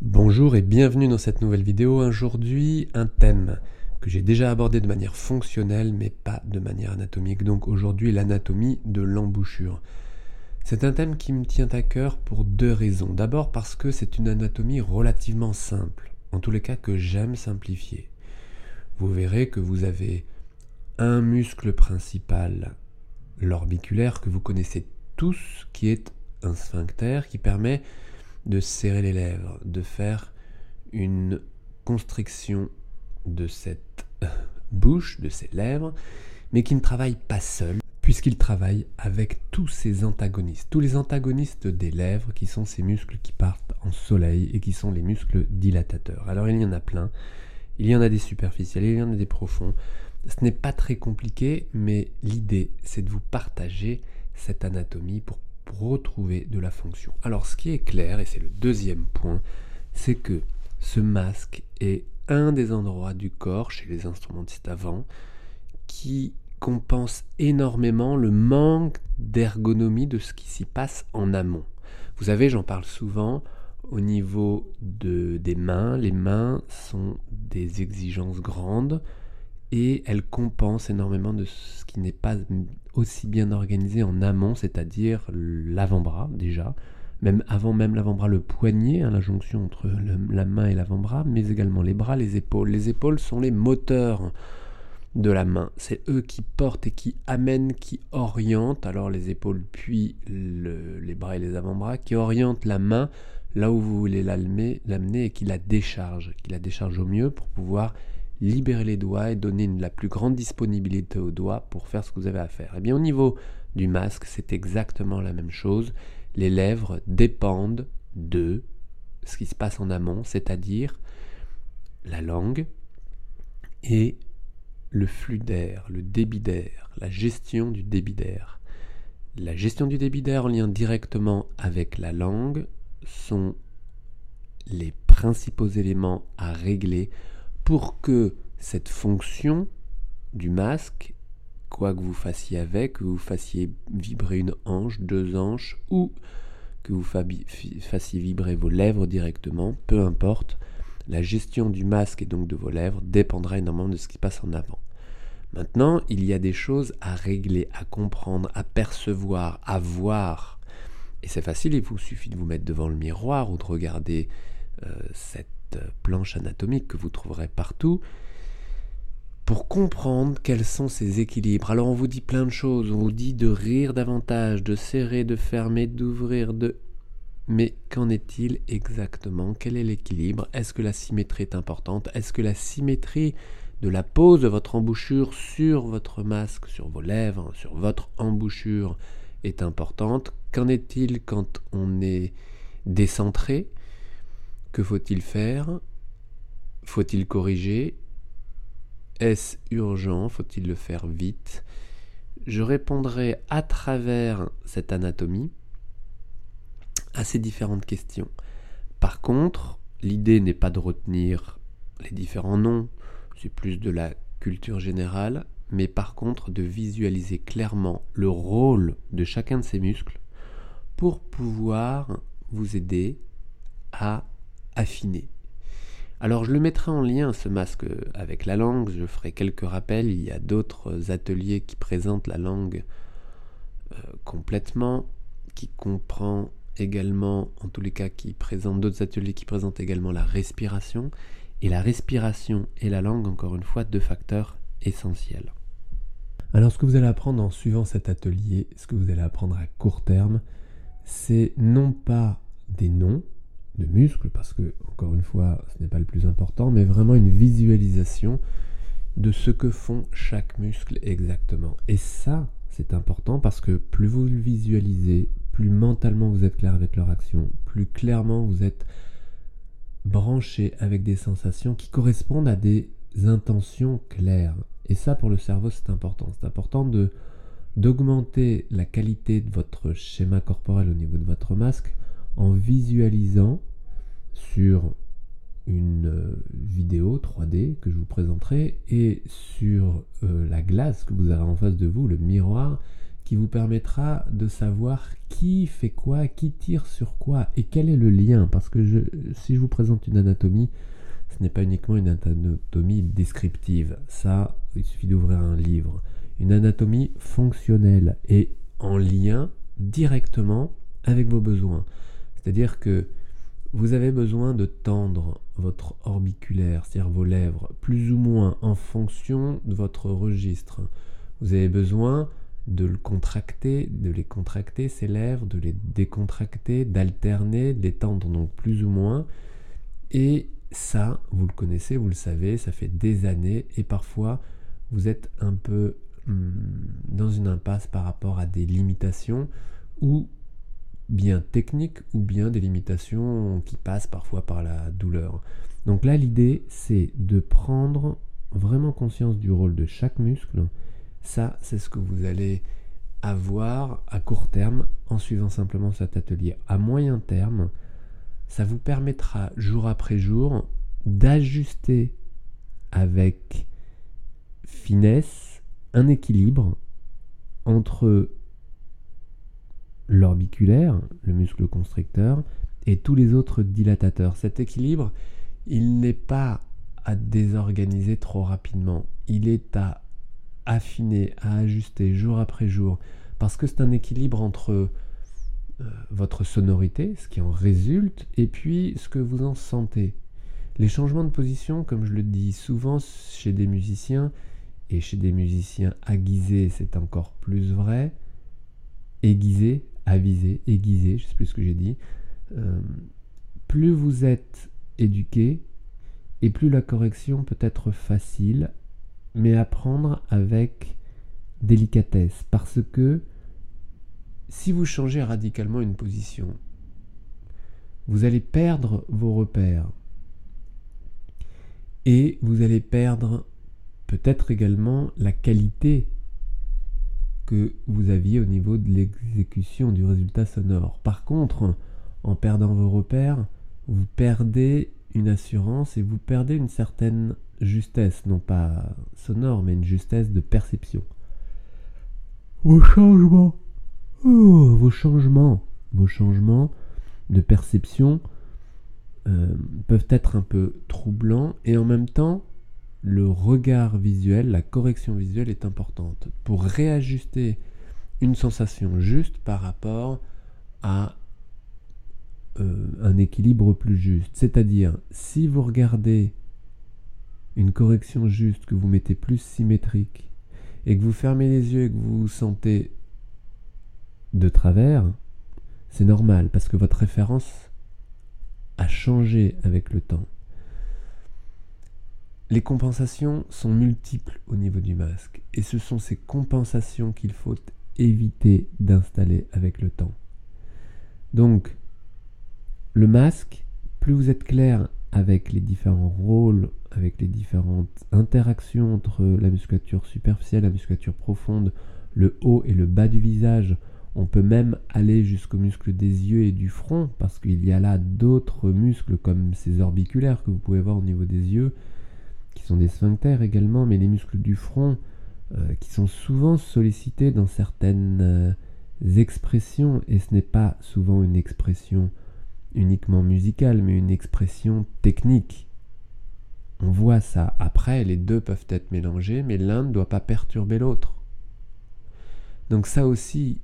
Bonjour et bienvenue dans cette nouvelle vidéo. Aujourd'hui, un thème que j'ai déjà abordé de manière fonctionnelle mais pas de manière anatomique. Donc aujourd'hui, l'anatomie de l'embouchure. C'est un thème qui me tient à cœur pour deux raisons. D'abord parce que c'est une anatomie relativement simple, en tous les cas que j'aime simplifier. Vous verrez que vous avez un muscle principal, l'orbiculaire, que vous connaissez tous, qui est un sphincter qui permet de serrer les lèvres, de faire une constriction de cette bouche, de ses lèvres, mais qui ne travaille pas seul, puisqu'il travaille avec tous ses antagonistes, tous les antagonistes des lèvres, qui sont ces muscles qui partent en soleil et qui sont les muscles dilatateurs. Alors il y en a plein, il y en a des superficiels, il y en a des profonds. Ce n'est pas très compliqué, mais l'idée, c'est de vous partager cette anatomie pour retrouver de la fonction. Alors ce qui est clair, et c'est le deuxième point, c'est que ce masque est un des endroits du corps chez les instrumentistes avant qui compense énormément le manque d'ergonomie de ce qui s'y passe en amont. Vous savez, j'en parle souvent au niveau de, des mains. Les mains sont des exigences grandes et elles compensent énormément de ce qui n'est pas aussi bien organisé en amont, c'est-à-dire l'avant-bras déjà, même avant même l'avant-bras, le poignet, hein, la jonction entre la main et l'avant-bras, mais également les bras, les épaules. Les épaules sont les moteurs de la main. C'est eux qui portent et qui amènent, qui orientent, alors les épaules puis les bras et les avant-bras, qui orientent la main là où vous voulez l'amener et qui la décharge, qui la décharge au mieux pour pouvoir libérer les doigts et donner la plus grande disponibilité aux doigts pour faire ce que vous avez à faire. Et eh bien au niveau du masque, c'est exactement la même chose. Les lèvres dépendent de ce qui se passe en amont, c'est-à-dire la langue et le flux d'air, le débit d'air, la gestion du débit d'air. La gestion du débit d'air en lien directement avec la langue sont les principaux éléments à régler pour que cette fonction du masque, quoi que vous fassiez avec, que vous fassiez vibrer une hanche, deux hanches, ou que vous fassiez vibrer vos lèvres directement, peu importe, la gestion du masque et donc de vos lèvres dépendra énormément de ce qui passe en avant. Maintenant, il y a des choses à régler, à comprendre, à percevoir, à voir. Et c'est facile, il vous suffit de vous mettre devant le miroir ou de regarder euh, cette planche anatomique que vous trouverez partout pour comprendre quels sont ces équilibres. Alors on vous dit plein de choses, on vous dit de rire davantage, de serrer, de fermer, d'ouvrir, de... Mais qu'en est-il exactement? Quel est l'équilibre? Est-ce que la symétrie est importante? Est-ce que la symétrie de la pose de votre embouchure sur votre masque, sur vos lèvres, sur votre embouchure est importante? Qu'en est-il quand on est décentré? Que faut-il faire? Faut-il corriger? Est-ce urgent? Faut-il le faire vite? Je répondrai à travers cette anatomie à ces différentes questions. Par contre, l'idée n'est pas de retenir les différents noms, c'est plus de la culture générale, mais par contre de visualiser clairement le rôle de chacun de ces muscles pour pouvoir vous aider à affiner. Alors je le mettrai en lien, ce masque, avec la langue, je ferai quelques rappels, il y a d'autres ateliers qui présentent la langue euh, complètement, qui comprend également, en tous les cas, qui présentent d'autres ateliers qui présentent également la respiration, et la respiration et la langue, encore une fois, deux facteurs essentiels. Alors ce que vous allez apprendre en suivant cet atelier, ce que vous allez apprendre à court terme, c'est non pas des noms, de muscles, parce que, encore une fois, ce n'est pas le plus important, mais vraiment une visualisation de ce que font chaque muscle exactement. Et ça, c'est important parce que plus vous le visualisez, plus mentalement vous êtes clair avec leur action, plus clairement vous êtes branché avec des sensations qui correspondent à des intentions claires. Et ça, pour le cerveau, c'est important. C'est important de d'augmenter la qualité de votre schéma corporel au niveau de votre masque en visualisant sur une euh, vidéo 3D que je vous présenterai et sur euh, la glace que vous avez en face de vous, le miroir qui vous permettra de savoir qui fait quoi, qui tire sur quoi et quel est le lien. Parce que je, si je vous présente une anatomie, ce n'est pas uniquement une anatomie descriptive. Ça, il suffit d'ouvrir un livre. Une anatomie fonctionnelle et en lien directement avec vos besoins. C'est-à-dire que vous avez besoin de tendre votre orbiculaire, c'est-à-dire vos lèvres, plus ou moins en fonction de votre registre. Vous avez besoin de le contracter, de les contracter, ces lèvres, de les décontracter, d'alterner, de les tendre donc plus ou moins. Et ça, vous le connaissez, vous le savez, ça fait des années et parfois vous êtes un peu hmm, dans une impasse par rapport à des limitations ou bien techniques ou bien des limitations qui passent parfois par la douleur. Donc là, l'idée, c'est de prendre vraiment conscience du rôle de chaque muscle. Ça, c'est ce que vous allez avoir à court terme en suivant simplement cet atelier. À moyen terme, ça vous permettra jour après jour d'ajuster avec finesse un équilibre entre l'orbiculaire, le muscle constricteur, et tous les autres dilatateurs. Cet équilibre, il n'est pas à désorganiser trop rapidement. Il est à affiner, à ajuster jour après jour, parce que c'est un équilibre entre euh, votre sonorité, ce qui en résulte, et puis ce que vous en sentez. Les changements de position, comme je le dis souvent chez des musiciens, et chez des musiciens aiguisés, c'est encore plus vrai, aiguisés, avisés, aiguisés, je ne sais plus ce que j'ai dit, euh, plus vous êtes éduqué, et plus la correction peut être facile, mais à prendre avec délicatesse, parce que si vous changez radicalement une position, vous allez perdre vos repères. Et vous allez perdre peut-être également la qualité que vous aviez au niveau de l'exécution du résultat sonore. Par contre, en perdant vos repères, vous perdez une assurance et vous perdez une certaine justesse, non pas sonore, mais une justesse de perception. Au changement Oh, vos changements, vos changements de perception euh, peuvent être un peu troublants et en même temps, le regard visuel, la correction visuelle est importante pour réajuster une sensation juste par rapport à euh, un équilibre plus juste. C'est-à-dire, si vous regardez une correction juste que vous mettez plus symétrique et que vous fermez les yeux et que vous vous sentez de travers, c'est normal parce que votre référence a changé avec le temps. Les compensations sont multiples au niveau du masque et ce sont ces compensations qu'il faut éviter d'installer avec le temps. Donc, le masque, plus vous êtes clair avec les différents rôles, avec les différentes interactions entre la musculature superficielle, la musculature profonde, le haut et le bas du visage, on peut même aller jusqu'aux muscles des yeux et du front, parce qu'il y a là d'autres muscles comme ces orbiculaires que vous pouvez voir au niveau des yeux, qui sont des sphincters également, mais les muscles du front, euh, qui sont souvent sollicités dans certaines euh, expressions, et ce n'est pas souvent une expression uniquement musicale, mais une expression technique. On voit ça. Après, les deux peuvent être mélangés, mais l'un ne doit pas perturber l'autre. Donc ça aussi,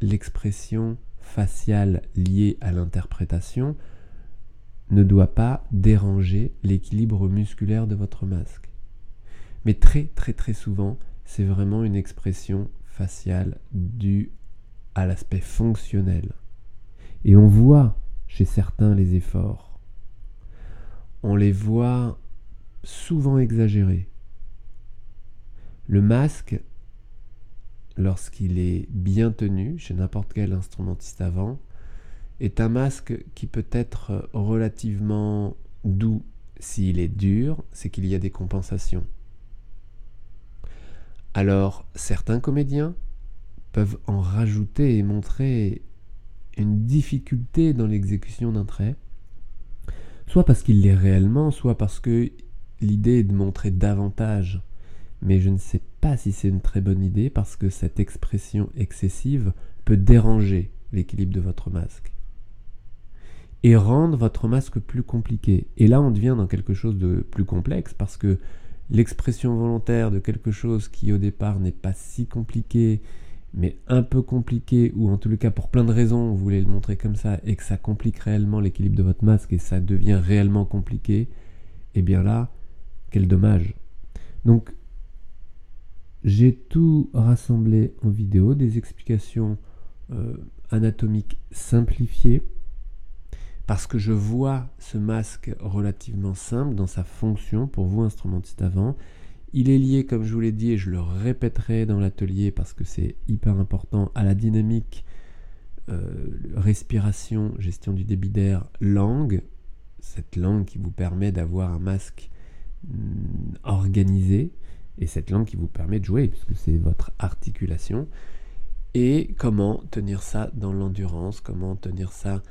l'expression faciale liée à l'interprétation ne doit pas déranger l'équilibre musculaire de votre masque. Mais très très très souvent, c'est vraiment une expression faciale due à l'aspect fonctionnel. Et on voit chez certains les efforts. On les voit souvent exagérés. Le masque lorsqu'il est bien tenu chez n'importe quel instrumentiste avant, est un masque qui peut être relativement doux. S'il est dur, c'est qu'il y a des compensations. Alors, certains comédiens peuvent en rajouter et montrer une difficulté dans l'exécution d'un trait, soit parce qu'il l'est réellement, soit parce que l'idée est de montrer davantage. Mais je ne sais pas si c'est une très bonne idée parce que cette expression excessive peut déranger l'équilibre de votre masque et rendre votre masque plus compliqué. Et là, on devient dans quelque chose de plus complexe parce que l'expression volontaire de quelque chose qui au départ n'est pas si compliqué, mais un peu compliqué, ou en tout cas pour plein de raisons, vous voulez le montrer comme ça, et que ça complique réellement l'équilibre de votre masque et ça devient réellement compliqué, eh bien là, quel dommage. Donc, j'ai tout rassemblé en vidéo, des explications euh, anatomiques simplifiées parce que je vois ce masque relativement simple dans sa fonction pour vous instrumentiste avant. Il est lié, comme je vous l'ai dit, et je le répéterai dans l'atelier parce que c'est hyper important, à la dynamique euh, respiration, gestion du débit d'air, langue. Cette langue qui vous permet d'avoir un masque mm, organisé et cette langue qui vous permet de jouer puisque c'est votre articulation. Et comment tenir ça dans l'endurance, comment tenir ça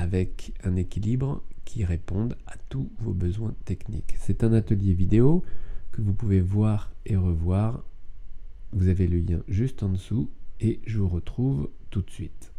avec un équilibre qui réponde à tous vos besoins techniques. C'est un atelier vidéo que vous pouvez voir et revoir. Vous avez le lien juste en dessous et je vous retrouve tout de suite.